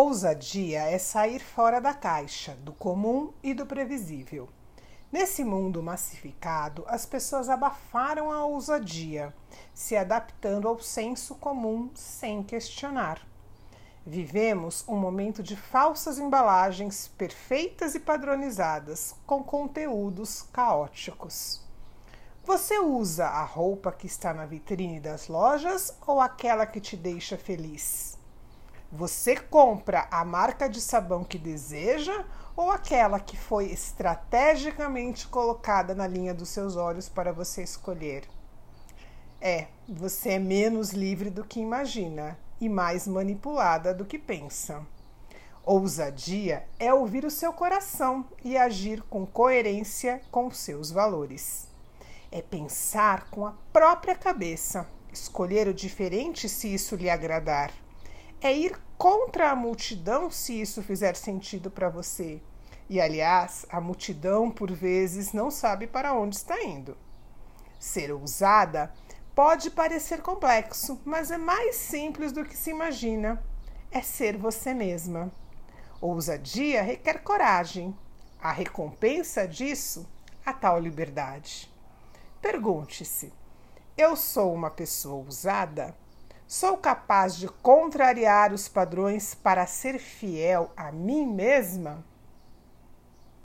Ousadia é sair fora da caixa, do comum e do previsível. Nesse mundo massificado, as pessoas abafaram a ousadia, se adaptando ao senso comum sem questionar. Vivemos um momento de falsas embalagens perfeitas e padronizadas, com conteúdos caóticos. Você usa a roupa que está na vitrine das lojas ou aquela que te deixa feliz? Você compra a marca de sabão que deseja ou aquela que foi estrategicamente colocada na linha dos seus olhos para você escolher? É, você é menos livre do que imagina e mais manipulada do que pensa. Ousadia é ouvir o seu coração e agir com coerência com seus valores. É pensar com a própria cabeça, escolher o diferente se isso lhe agradar é ir contra a multidão se isso fizer sentido para você. E aliás, a multidão por vezes não sabe para onde está indo. Ser ousada pode parecer complexo, mas é mais simples do que se imagina. É ser você mesma. Ousadia requer coragem. A recompensa disso, a tal liberdade. Pergunte-se: eu sou uma pessoa ousada? Sou capaz de contrariar os padrões para ser fiel a mim mesma?